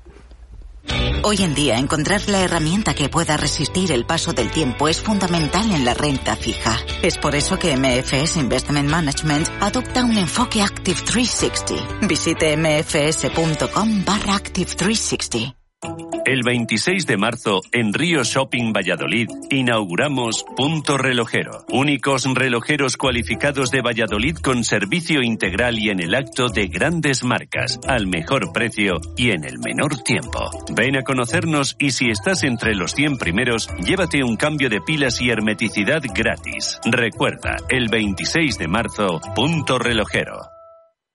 Hoy en día, encontrar la herramienta que pueda resistir el paso del tiempo es fundamental en la renta fija. Es por eso que MFS Investment Management adopta un enfoque Active 360. Visite mfs.com barra Active 360. El 26 de marzo, en Río Shopping Valladolid, inauguramos Punto Relojero. Únicos relojeros cualificados de Valladolid con servicio integral y en el acto de grandes marcas, al mejor precio y en el menor tiempo. Ven a conocernos y si estás entre los 100 primeros, llévate un cambio de pilas y hermeticidad gratis. Recuerda, el 26 de marzo, Punto Relojero.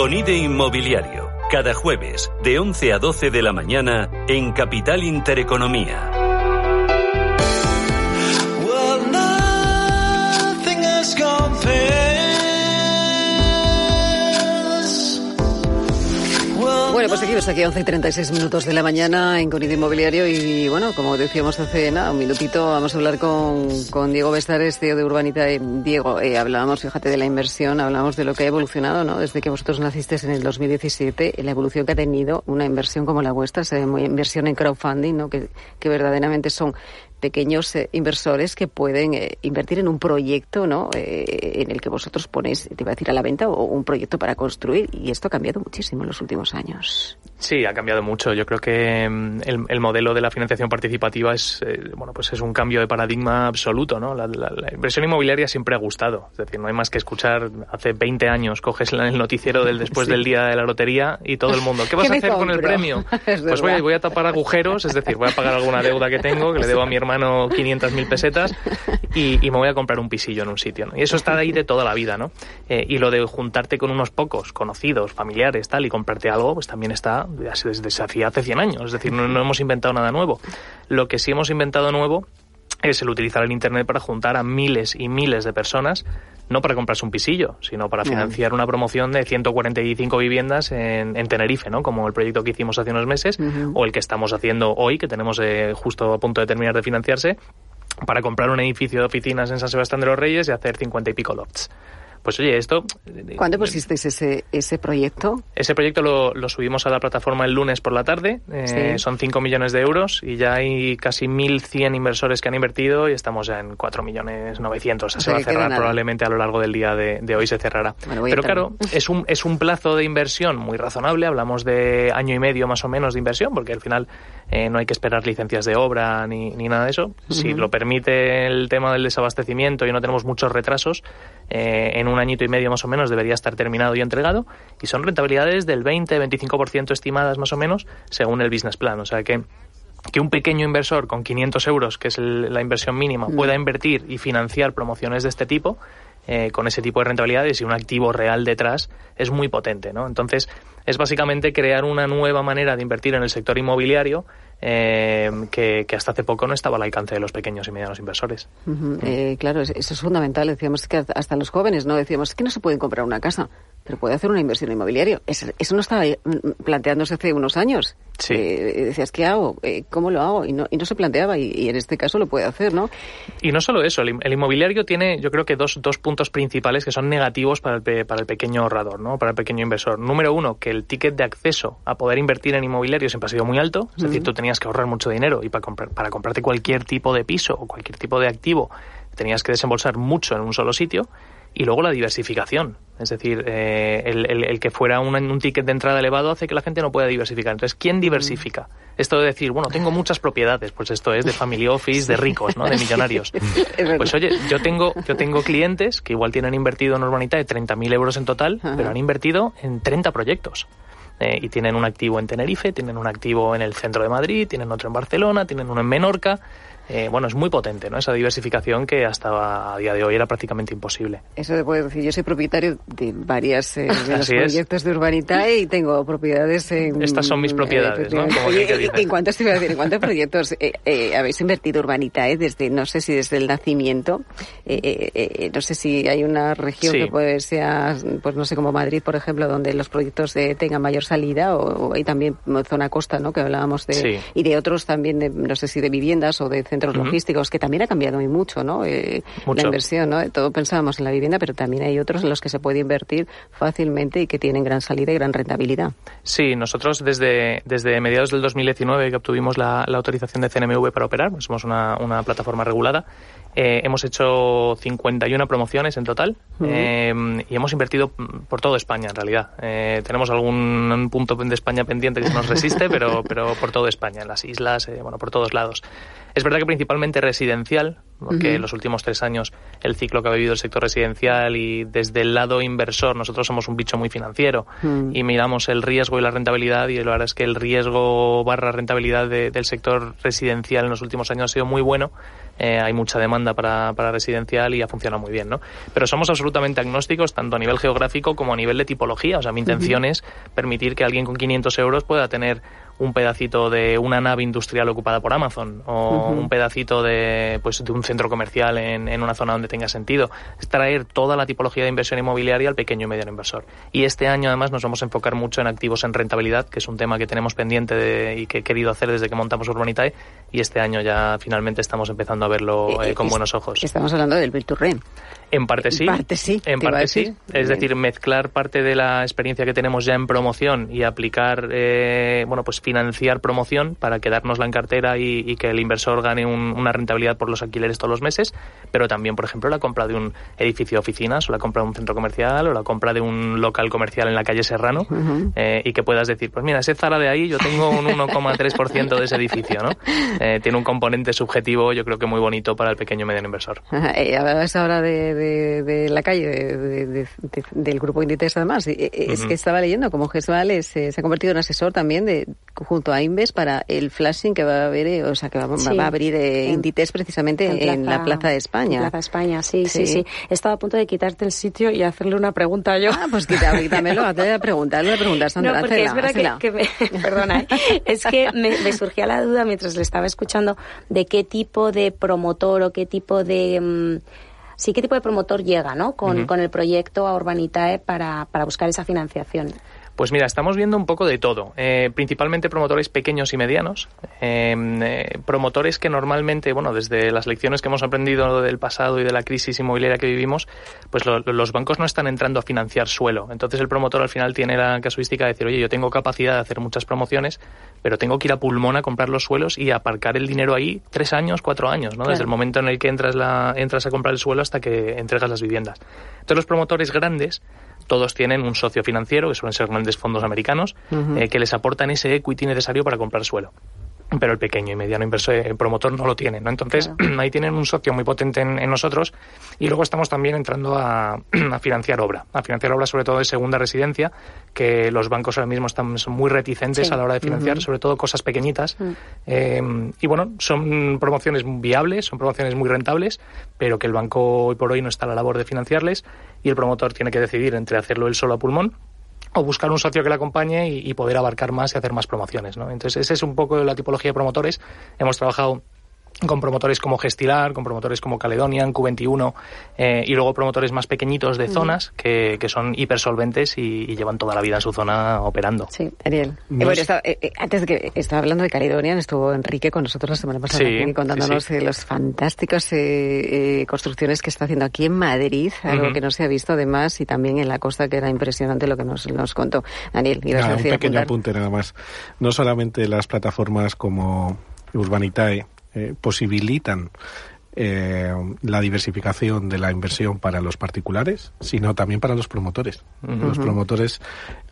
Con IDE Inmobiliario, cada jueves de 11 a 12 de la mañana en Capital Intereconomía. Bueno, pues seguimos aquí 11 y 36 minutos de la mañana en Conido Inmobiliario y bueno, como decíamos hace nada, un minutito, vamos a hablar con, con Diego Bestares, CEO de Urbanita. Eh, Diego, eh, hablábamos, fíjate, de la inversión, hablábamos de lo que ha evolucionado, ¿no? Desde que vosotros nacisteis en el 2017, la evolución que ha tenido una inversión como la vuestra, se ve muy inversión en crowdfunding, ¿no? Que, que verdaderamente son pequeños eh, inversores que pueden eh, invertir en un proyecto ¿no? Eh, en el que vosotros ponéis, te iba a decir, a la venta o un proyecto para construir. Y esto ha cambiado muchísimo en los últimos años. Sí, ha cambiado mucho. Yo creo que mm, el, el modelo de la financiación participativa es, bueno, pues es un cambio de paradigma absoluto. ¿no? La, inversión inmobiliaria siempre ha gustado. Es decir, no hay más que escuchar. Hace 20 años coges el noticiero del después del día de la lotería y todo el mundo, ¿qué vas a hacer con el premio? pues voy, voy a tapar agujeros, es decir, voy a pagar alguna deuda que tengo, que le debo a mi hermano mano 500.000 pesetas y, me voy a comprar un pisillo en un sitio. ¿no? Y eso está ahí de toda la vida, ¿no? Eh, y lo de juntarte con unos pocos conocidos, familiares, tal, y comprarte algo, pues también está desde hace, hace 100 años. Es decir, no, no hemos inventado nada nuevo. Lo que sí hemos inventado nuevo es el utilizar el Internet para juntar a miles y miles de personas, no para comprarse un pisillo, sino para financiar una promoción de 145 viviendas en, Tenerife, ¿no? como el proyecto que hicimos hace unos meses, o el que estamos haciendo hoy, que tenemos eh, justo a punto de terminar de financiarse, para comprar un edificio de oficinas en San Sebastián de los Reyes y hacer 50 y pico lofts. Pues oye, esto... ¿Cuándo pusisteis ese, ese proyecto? Ese proyecto lo, lo subimos a la plataforma el lunes por la tarde. Eh, son 5 millones de euros y ya hay casi 1.100 inversores que han invertido y estamos ya en 4 millones 900. se va a cerrar probablemente a lo largo del día de, de hoy se cerrará. Pero claro, es un, es un plazo de inversión muy razonable. Hablamos de año y medio más o menos de inversión porque al final eh, no hay que esperar licencias de obra ni, ni nada de eso. Si lo permite el tema del desabastecimiento y no tenemos muchos retrasos, eh, en un añito y medio más o menos debería estar terminado y entregado y son rentabilidades del 20-25% estimadas más o menos según el business plan. O sea que que un pequeño inversor con 500 euros, que es la inversión mínima, mm. pueda invertir y financiar promociones de este tipo, eh, con ese tipo de rentabilidades y un activo real detrás, es muy potente. ¿no? Entonces, es básicamente crear una nueva manera de invertir en el sector inmobiliario eh, que, hasta hace poco no estaba al alcance de los pequeños y medianos inversores. Eh, claro, eso es fundamental. Decíamos que hasta los jóvenes, ¿no? Decíamos que no se pueden comprar una casa, pero puede hacer una inversión inmobiliaria. Eso, no estaba mm, planteándose hace unos años. Sí. Eh, decías, ¿qué hago? ¿Cómo lo hago? Y no, y no se planteaba, y, en este caso lo puede hacer, ¿no? Y no solo eso, el, inmobiliario tiene, yo creo que dos, dos puntos principales que son negativos para el, para el pequeño ahorrador, ¿no? Para el pequeño inversor. Número uno, que el ticket de acceso a poder invertir en inmobiliario siempre ha sido muy alto, es decir, tú tenías tenías que ahorrar mucho dinero y para, comprar, para comprarte cualquier tipo de piso o cualquier tipo de activo tenías que desembolsar mucho en un solo sitio y luego la diversificación. Es decir, eh, el, que fuera un, ticket de entrada elevado hace que la gente no pueda diversificar. Entonces, ¿quién mm. diversifica? Esto de decir, bueno, tengo muchas propiedades, pues esto es de family office, de ricos, ¿no? De millonarios. Pues oye, yo tengo, yo tengo clientes que igual tienen invertido en Urbanita de 30.000 euros en total, pero han invertido en 30 proyectos. Eh, y tienen un activo en Tenerife, tienen un activo en el centro de Madrid, tienen otro en Barcelona, tienen uno en Menorca eh, bueno, es muy potente, ¿no? Esa diversificación que hasta a día de hoy era prácticamente imposible. Eso te puedo decir. Yo soy propietario de varias eh, de los proyectos de Urbanitae y tengo propiedades en... Estas son mis propiedades, ¿no? ¿En cuántos, ¿En cuántos proyectos eh, habéis invertido Urbanitae desde, no sé si desde el nacimiento? no sé si hay una región que puede ser, pues no sé, como Madrid, por ejemplo, donde los proyectos tengan mayor salida o, hay también zona costa, ¿no? Que hablábamos de... Y de otros también, de, no sé si de viviendas o de centros centros logísticos, que también ha cambiado muy mucho, ¿no? Eh, la inversión, ¿no? Todo pensábamos en la vivienda, pero también hay otros en los que se puede invertir fácilmente y que tienen gran salida y gran rentabilidad. Sí, nosotros desde, desde mediados del 2019 que obtuvimos la, autorización de CNMV para operar, pues somos una, una plataforma regulada, eh, hemos hecho 51 promociones en total eh, y hemos invertido por toda España en realidad. Eh, tenemos algún punto de España pendiente que nos resiste, pero, pero por toda España, en las islas, bueno, por todos lados. Es verdad que principalmente residencial, porque en los últimos tres años el ciclo que ha vivido el sector residencial y desde el lado inversor nosotros somos un bicho muy financiero y miramos el riesgo y la rentabilidad y la verdad es que el riesgo barra rentabilidad del sector residencial en los últimos años ha sido muy bueno eh, hay mucha demanda para, para, residencial y ha funcionado muy bien, ¿no? Pero somos absolutamente agnósticos tanto a nivel geográfico como a nivel de tipología. O sea, mi intención es permitir que alguien con 500 euros pueda tener un pedacito de una nave industrial ocupada por Amazon o un pedacito de, pues, de un centro comercial en, en, una zona donde tenga sentido. Es traer toda la tipología de inversión inmobiliaria al pequeño y mediano inversor. Y este año además nos vamos a enfocar mucho en activos en rentabilidad, que es un tema que tenemos pendiente de, y que he querido hacer desde que montamos Urbanitae y este año ya finalmente estamos empezando a verlo eh, con buenos ojos. Estamos hablando del Build to Rent. En parte sí. En parte sí. En parte sí. Es decir, mezclar parte de la experiencia que tenemos ya en promoción y aplicar, eh, bueno, pues financiar promoción para quedárnosla en cartera y, que el inversor gane una rentabilidad por los alquileres todos los meses, pero también, por ejemplo, la compra de un edificio de oficinas o la compra de un centro comercial o la compra de un local comercial en la calle Serrano eh, y que puedas decir, pues mira, ese Zara de ahí yo tengo un 1,3% de ese edificio, ¿no? Eh, tiene un componente subjetivo, yo creo que muy bonito para el pequeño y mediano inversor. Hablabas ahora de de, la calle, del grupo Inditex además. Es que estaba leyendo como Gesval eh, se ha convertido en asesor también de junto a Inves para el flashing que va a haber, eh, o sea, que va, a abrir eh, Inditex precisamente en, la Plaza de España. En Plaza España, sí, sí, sí, Estaba a punto de quitarte el sitio y hacerle una pregunta yo. Ah, pues quítamelo, hazle la pregunta, hazle la pregunta, Sandra. No, porque es verdad que, me, perdona, es que me, me, surgía la duda mientras le estaba escuchando de qué tipo de promotor o qué tipo de... Mm, sí qué tipo de promotor llega ¿no? con, con el proyecto a Urbanitae para, para buscar esa financiación. Pues mira, estamos viendo un poco de todo, eh, principalmente promotores pequeños y medianos, em, eh, promotores que normalmente, bueno, desde las lecciones que hemos aprendido del pasado y de la crisis inmobiliaria que vivimos, pues los bancos no están entrando a financiar suelo. Entonces el promotor al final tiene la casuística de decir, oye, yo tengo capacidad de hacer muchas promociones, pero tengo que ir a pulmón a comprar los suelos y aparcar el dinero ahí tres años, cuatro años, ¿no? Desde el momento en el que entras, la, entras a comprar el suelo hasta que entregas las viviendas. Entonces los promotores grandes todos tienen un socio financiero, que suelen ser grandes fondos americanos, eh, que les aportan ese equity necesario para comprar suelo pero el pequeño y mediano inversor el promotor no lo tiene, ¿no? Entonces, ahí tienen un socio muy potente en, nosotros y luego estamos también entrando a, financiar obra, a financiar obra sobre todo de segunda residencia, que los bancos ahora mismo están son muy reticentes a la hora de financiar, sobre todo cosas pequeñitas. Mm. Eh, y bueno, son promociones viables, son promociones muy rentables, pero que el banco hoy por hoy no está a la labor de financiarles y el promotor tiene que decidir entre hacerlo él solo a pulmón o buscar un socio que le acompañe y, poder abarcar más y hacer más promociones. ¿no? Entonces, esa es un poco la tipología de promotores. Hemos trabajado con promotores como Gestilar, con promotores como Caledonian, Q21 eh, y luego promotores más pequeñitos de zonas que, que son hipersolventes y, y, llevan toda la vida en su zona operando. Sí, Ariel. Eh, bueno, eh, antes de que estaba hablando de Caledonian, estuvo Enrique con nosotros la semana pasada contándonos de las fantásticas construcciones que está haciendo aquí en Madrid, algo que no se ha visto además y también en la costa que era impresionante lo que nos, nos contó. Daniel, ibas a decir, un pequeño apunte nada más. No solamente las plataformas como Urbanitae, eh, posibilitan eh, la diversificación de la inversión para los particulares, sino también para los promotores. Los promotores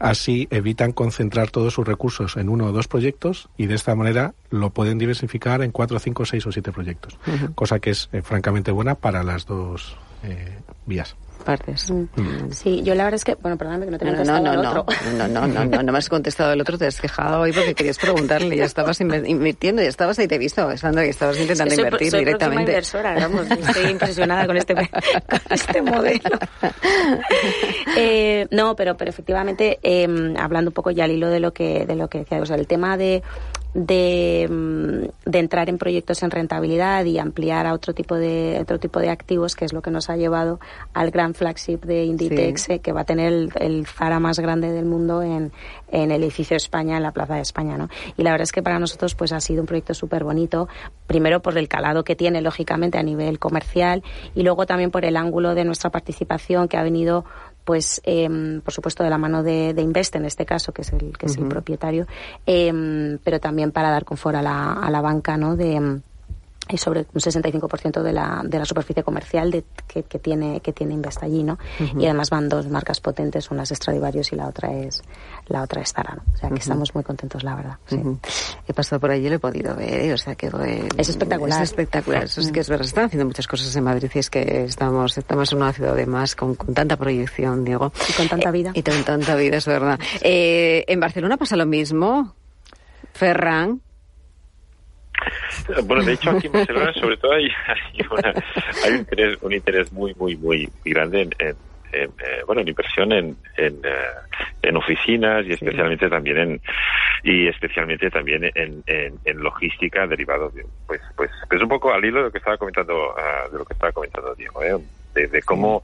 así evitan concentrar todos sus recursos en uno o dos proyectos y de esta manera lo pueden diversificar en cuatro, cinco, seis o siete proyectos, cosa que es eh, francamente buena para las dos vías partes. Mm. Mm. Sí, yo la verdad es que, bueno, perdóname que no te he contestado no, no, no, otro. No, no, no, no, no, me has contestado el otro, te has quejado hoy porque querías preguntarle, ya estabas invirtiendo, ya estabas ahí, te he visto, estando y estabas intentando soy, invertir soy directamente. inversora, vamos, estoy impresionada con este, con este modelo. eh, no, pero, pero efectivamente, eh, hablando un poco ya al hilo de lo que, de lo que decía, o sea, el tema de de, mm, de, entrar en proyectos en rentabilidad y ampliar a otro tipo de otro tipo de activos que es lo que nos ha llevado al gran flagship de Inditex eh, que va a tener el, Zara más grande del mundo en, en el edificio España en la Plaza de España ¿no? y la verdad es que para nosotros pues ha sido un proyecto súper bonito primero por el calado que tiene lógicamente a nivel comercial y luego también por el ángulo de nuestra participación que ha venido pues em, por supuesto de la mano de, de, Invest en este caso que es el que es el propietario eh, pero también para dar confort a la, a la banca no de y sobre un 65% de la, de la superficie comercial de, que, que, tiene que tiene Invest allí, ¿no? Y además van dos marcas potentes, una es Stradivarius y la otra es la otra es Zara, O sea que estamos muy contentos, la verdad. Sí. He pasado por allí y lo he podido ver, ¿eh? o sea que es espectacular. Es espectacular, eso es que es verdad. Están haciendo muchas cosas en Madrid y es que estamos estamos en una ciudad de más con, con tanta proyección, Diego. Y con tanta vida. y con tanta vida, es verdad. Eh, en Barcelona pasa lo mismo. Ferran, bueno, de hecho aquí en Barcelona sobre todo hay, un, interés, un interés muy, muy, muy grande en, en, bueno, en inversión en, en, en oficinas y especialmente también en y especialmente también en, en, logística derivado de, pues pues es un poco al hilo de lo que estaba comentando ah, de lo que estaba comentando Diego de, de, cómo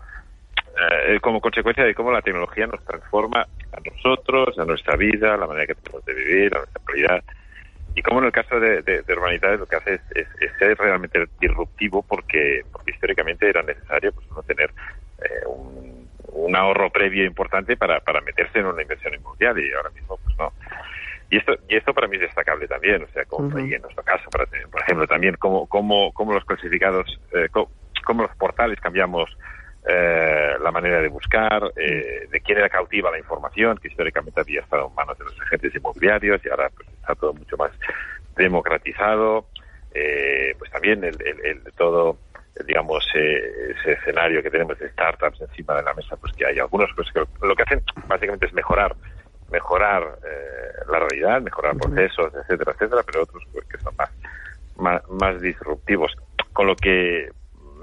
como consecuencia de cómo la tecnología nos transforma a nosotros, a nuestra vida, a la manera que tenemos de vivir, a nuestra realidad y como en el caso de, de, de Urbanidades lo que hace es, ser realmente disruptivo porque, históricamente era necesario pues, no tener eh, un, un, ahorro previo importante para, para meterse en una inversión inmobiliaria y ahora mismo pues no. Y esto, y esto para mí es destacable también, o sea, como y en nuestro caso, para tener, por ejemplo, también cómo, cómo, cómo los clasificados, eh, cómo los portales cambiamos eh, la manera de buscar, eh, de quién era cautiva la información, que históricamente había estado en manos de los agentes inmobiliarios y ahora pues, está todo mucho más democratizado. Eh, pues también el, el, todo, digamos, ese escenario que tenemos de startups encima de la mesa, pues que hay algunos pues, que lo que hacen básicamente es mejorar mejorar la realidad, mejorar procesos, etcétera, etcétera, pero otros pues, que son más, más, más disruptivos. Con lo que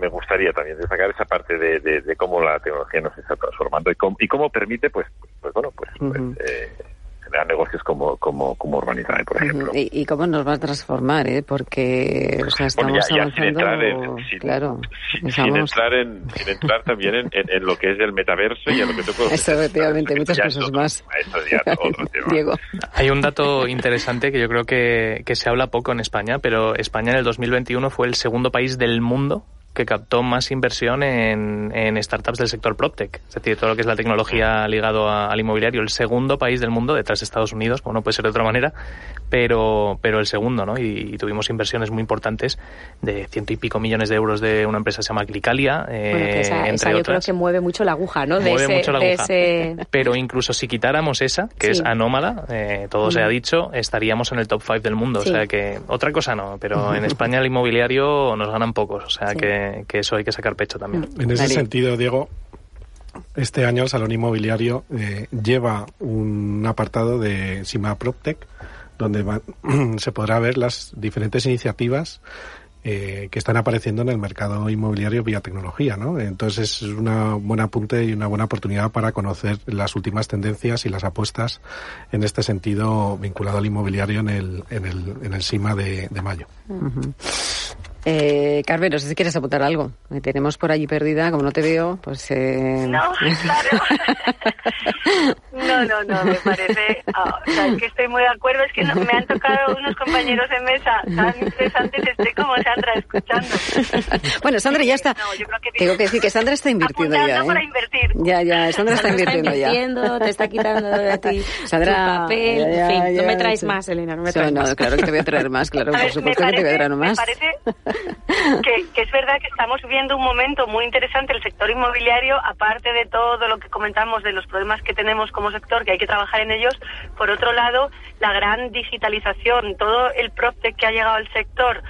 me gustaría también destacar esa parte de, de, cómo la tecnología nos está transformando y cómo, y cómo permite, pues, pues bueno, pues, pues eh, generar negocios como, como, como Urbanizar, por ejemplo. ¿Y, cómo nos va a transformar, ¿eh? Porque, o sea, estamos avanzando... Sin entrar en, sin, claro, sin, entrar, en, sin entrar también en, en, lo que es el metaverso y a lo que tú puedes... Eso, efectivamente, muchas cosas más. Diego. Hay un dato interesante que yo creo que, que se habla poco en España, pero España en el 2021 fue el segundo país del mundo que captó más inversión en, en, startups del sector PropTech, es decir, todo lo que es la tecnología ligado al inmobiliario, el segundo país del mundo detrás de Estados Unidos, como no puede ser de otra manera, pero, pero el segundo, ¿no? Y, tuvimos inversiones muy importantes de ciento y pico millones de euros de una empresa que se llama Clicalia, eh, esa, yo creo que mueve mucho la aguja, ¿no? mueve mucho la aguja. Pero incluso si quitáramos esa, que es anómala, eh, todo se ha mm. dicho, estaríamos en el top 5 del mundo, o sea que otra cosa no, pero en España el inmobiliario nos ganan pocos, o sea que que, eso hay que sacar pecho también. En ese sentido, Diego, este año el Salón Inmobiliario eh, lleva un apartado de Sima PropTech, donde se podrá ver las diferentes iniciativas eh, que están apareciendo en el mercado inmobiliario vía tecnología, ¿no? Entonces es una buena apunte y una buena oportunidad para conocer las últimas tendencias y las apuestas en este sentido vinculado al inmobiliario en el, en el, en el SIMA de, mayo. Eh, Carmen, no sé si quieres apuntar algo. Me tenemos por allí perdida, como no te veo, pues... Eh... No, claro. no, no, no, me parece... Ah, o sea, que estoy muy de acuerdo. Es que me han tocado unos compañeros de mesa tan interesantes. Estoy como Sandra escuchando. bueno, Sandra ya está... Tengo que decir que Sandra está invirtiendo ya, ¿eh? para invertir. Ya, ya, Sandra está invirtiendo ya. Te está quitando de ti Sandra, papel. en fin, no me traes más, Elena, no me traes no, más. claro que te voy a traer más, claro, por supuesto que te voy a traer más. Me parece que, es verdad que estamos viviendo un momento muy interesante el sector inmobiliario, aparte de todo lo que comentamos de los problemas que tenemos como sector, que hay que trabajar en ellos. Por otro lado, la gran digitalización, todo el PropTech que ha llegado al sector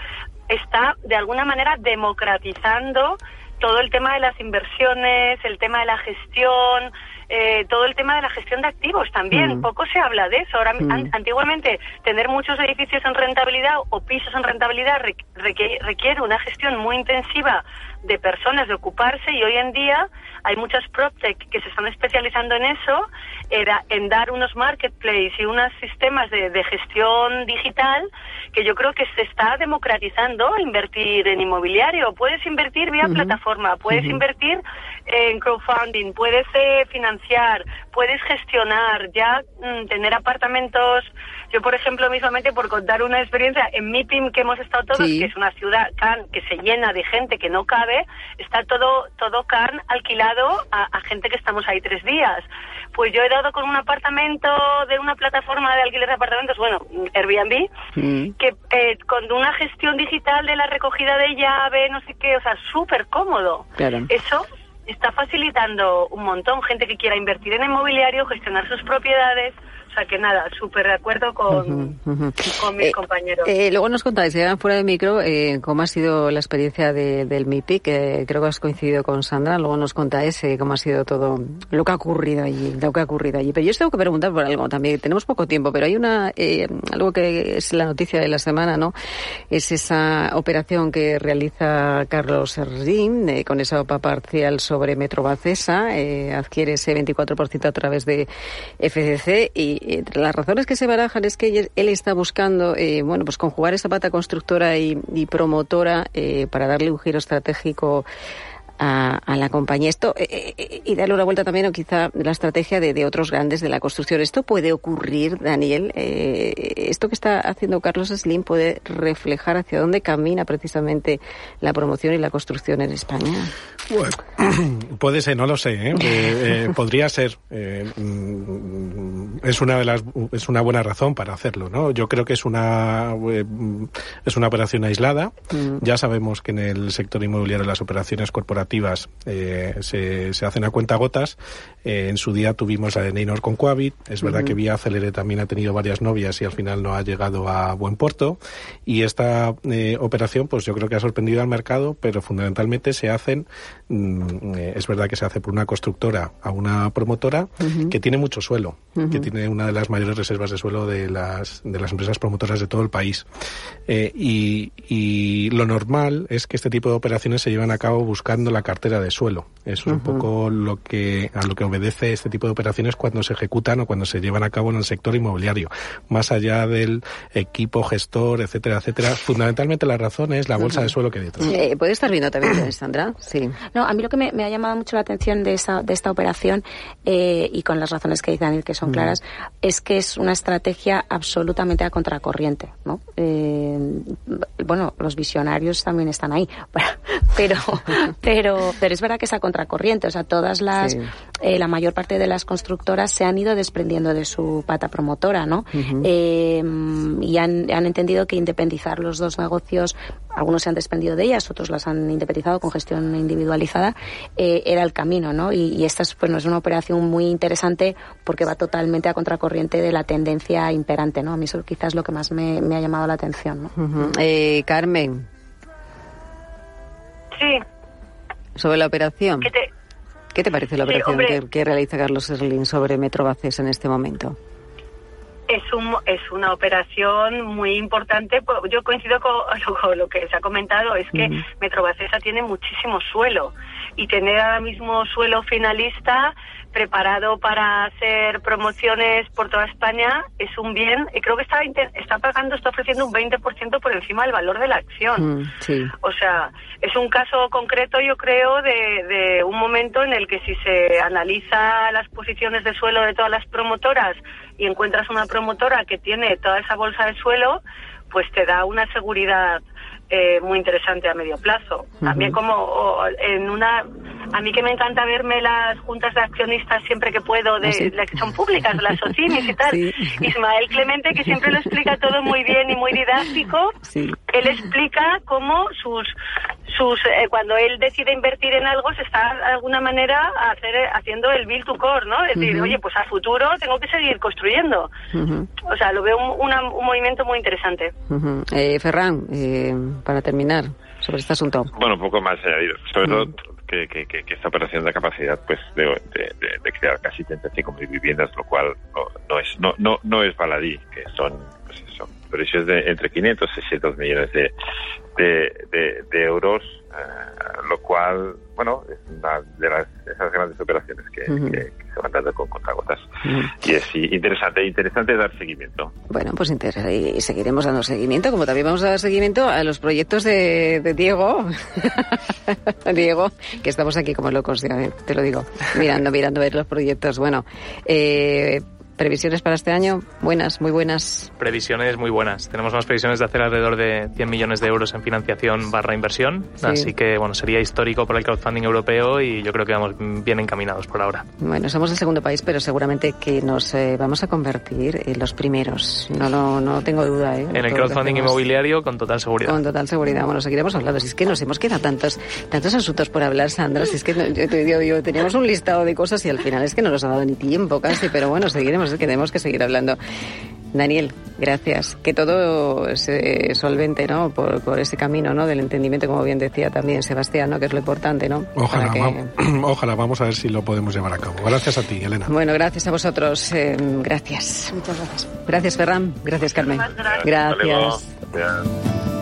está de alguna manera democratizando todo el tema de las inversiones, el tema de la gestión, eh, todo el tema de la gestión de activos también. Mm. Poco se habla de eso. Ahora, mm. antiguamente, tener muchos edificios en rentabilidad o pisos en rentabilidad requiere una gestión muy intensiva de personas de ocuparse y hoy en día hay muchas PropTech que se están especializando en eso, era en dar unos marketplaces y unos sistemas de, de, gestión digital que yo creo que se está democratizando invertir en inmobiliario. Puedes invertir vía plataforma, puedes invertir en crowdfunding, puedes eh, financiar, puedes gestionar, ya mm, tener apartamentos. Yo, por ejemplo, mismamente, por contar una experiencia, en MIPIM que hemos estado todos, que es una ciudad can que se llena de gente que no cabe, está todo, todo can alquilado a, gente que estamos ahí tres días. Pues yo he dado con un apartamento de una plataforma de alquiler de apartamentos, bueno, Airbnb, mm. que eh, con una gestión digital de la recogida de llave, no sé qué, o sea, súper cómodo. Eso está facilitando un montón gente que quiera invertir en inmobiliario, gestionar sus propiedades, O sea que nada, súper de acuerdo con, con mis Eh, compañeros. eh, luego nos contáis, ya fuera de micro, eh, cómo ha sido la experiencia de- del MIPI, que creo que has coincidido con Sandra. Luego nos contáis eh, cómo ha sido todo lo que ha ocurrido allí, lo que ha ocurrido allí. Pero yo os tengo que preguntar por algo también. Tenemos poco tiempo, pero hay una eh, algo que es la noticia de la semana, ¿no? Es esa operación que realiza Carlos Herrín eh, con esa OPA parcial sobre Metro Bacesa. eh, adquiere ese 24% a través de FCC y entre las razones que se barajan es que él está buscando, eh, bueno, pues conjugar esa pata constructora y, y promotora eh, para darle un giro estratégico a, a la compañía. Esto eh, eh, y darle una vuelta también, o quizá la estrategia de, otros grandes de la construcción. Esto puede ocurrir, Daniel. Eh, esto que está haciendo Carlos Slim puede reflejar hacia dónde camina precisamente la promoción y la construcción en España. Puede ser, no lo sé. ¿eh? Eh, eh, podría ser. Mm, es una de las es una buena razón para hacerlo, ¿no? Yo creo que es una eh, mm, es una operación aislada. Ya sabemos que en el sector inmobiliario las operaciones corporativas eh, se, se hacen a cuenta gotas. Eh, en su día tuvimos la de Neynor con Coavit. Es verdad que Vía Celere también ha tenido varias novias y al final no ha llegado a buen puerto. Y esta eh, operación, pues yo creo que ha sorprendido al mercado, pero fundamentalmente se hacen, mm, eh, es verdad que se hace por una constructora a una promotora que tiene mucho suelo, que tiene una de las mayores reservas de suelo de las, de las empresas promotoras de todo el país. Eh, y, y lo normal es que este tipo de operaciones se llevan a cabo buscando la cartera de suelo. Eso es un poco lo que, a lo que obedece este tipo de operaciones cuando se ejecutan o cuando se llevan a cabo en el sector inmobiliario. Más allá del equipo gestor, etcétera, etcétera. Fundamentalmente la razón es la bolsa de suelo que hay detrás. Eh, ¿Puede estar viendo también, Sandra? Sí. No, a mí lo que me, me ha llamado mucho la atención de esta, de esta operación, eh, y con las razones que dice Daniel que son Mm. claras, es que es una estrategia absolutamente a contracorriente, ¿no? Eh, bueno, los visionarios también están ahí, pero, pero, pero es verdad que es a contracorriente, o sea, todas las, Sí. eh, la mayor parte de las constructoras se han ido desprendiendo de su pata promotora, ¿no? Eh, y han, han entendido que independizar los dos negocios, algunos se han desprendido de ellas, otros las han independizado con gestión individualizada, era el camino, ¿no? Y, y esta es, pues, no es una operación muy interesante porque va totalmente a contracorriente de la tendencia imperante, ¿no? A mí eso quizás es lo que más me, me ha llamado la atención, ¿no? Eh, Carmen, Sí, sobre la operación. te, ¿Qué te parece la Sí, operación que, que realiza Carlos Slim sobre Metro Bacesa en este momento? Es, un, es una operación muy importante. po- Yo coincido con, con lo que se ha comentado, es que Ujú. Metrobacesa tiene muchísimo suelo y tener ahora mismo suelo finalista preparado para hacer promociones por toda España es un bien y creo que está, está pagando, está ofreciendo un 20% por encima del valor de la acción. Mm, sí. O sea, es un caso concreto, yo creo, de, de un momento en el que si se analiza las posiciones de suelo de todas las promotoras y encuentras una promotora que tiene toda esa bolsa de suelo, pues te da una seguridad eh, muy interesante a medio plazo. También como o, en una... A mí que me encanta verme las juntas de accionistas siempre que puedo, de, ¿Ah, sí? de que son públicas, las socinis y tal. Sí. Ismael Clemente, que siempre lo explica todo muy bien y muy didáctico, Sí. él explica cómo sus sus eh, cuando él decide invertir en algo se está de alguna manera hacer, haciendo el build to core, ¿no? Es decir, oye, pues a futuro tengo que seguir construyendo. Ujú, O sea, lo veo un, una- un movimiento muy interesante. ujú. Eh, Ferran, eh, para terminar sobre este asunto. Bueno, un poco más añadido. Sobre todo que, que, que- que esta operación da capacidad pues de, de- de- de crear casi 35.000 viviendas, lo cual no, no es no, no, no es baladí, que son precios de entre 500 y 600 millones de, de, de- de euros, eh, lo cual, bueno, es una de las, esas grandes operaciones que, Ujú. que- que se van dando con contragotas. Y es interesante, interesante dar seguimiento. Bueno, pues inter- y seguiremos dando seguimiento, como también vamos a dar seguimiento a los proyectos de, de Diego. Diego, que estamos aquí como locos, te lo digo, mirando, mirando ver los proyectos. Bueno, eh, previsiones para este año, buenas, muy buenas. Previsiones muy buenas. Tenemos unas previsiones de hacer alrededor de 100 millones de euros en financiación barra inversión. Sí. Así que, bueno, sería histórico para el crowdfunding europeo y yo creo que vamos bien encaminados por ahora. Bueno, somos el segundo país, pero seguramente que nos eh, vamos a convertir en los primeros. No, no, no tengo duda. ¿eh? En el crowdfunding inmobiliario con total seguridad. Con total seguridad. Bueno, seguiremos hablando. Si es que nos hemos quedado tantos, tantos asuntos por hablar, Sandra. Si es que no- yo, te digo, yo teníamos un listado de cosas y al final es que no nos ha dado ni tiempo casi. Pero bueno, seguiremos cosas que tenemos que seguir hablando. Daniel, gracias. Que todo se solvente, ¿no? Por, ese camino, ¿no? Del entendimiento, como bien decía también Sebastián, ¿no? Que es lo importante, ¿no? Ojalá, ojalá, vamos a ver si lo podemos llevar a cabo. Gracias a ti, Elena. Bueno, gracias a vosotros. Eh, gracias. Muchas gracias. Gracias, Ferran. Gracias, Carmen. gracias. gracias.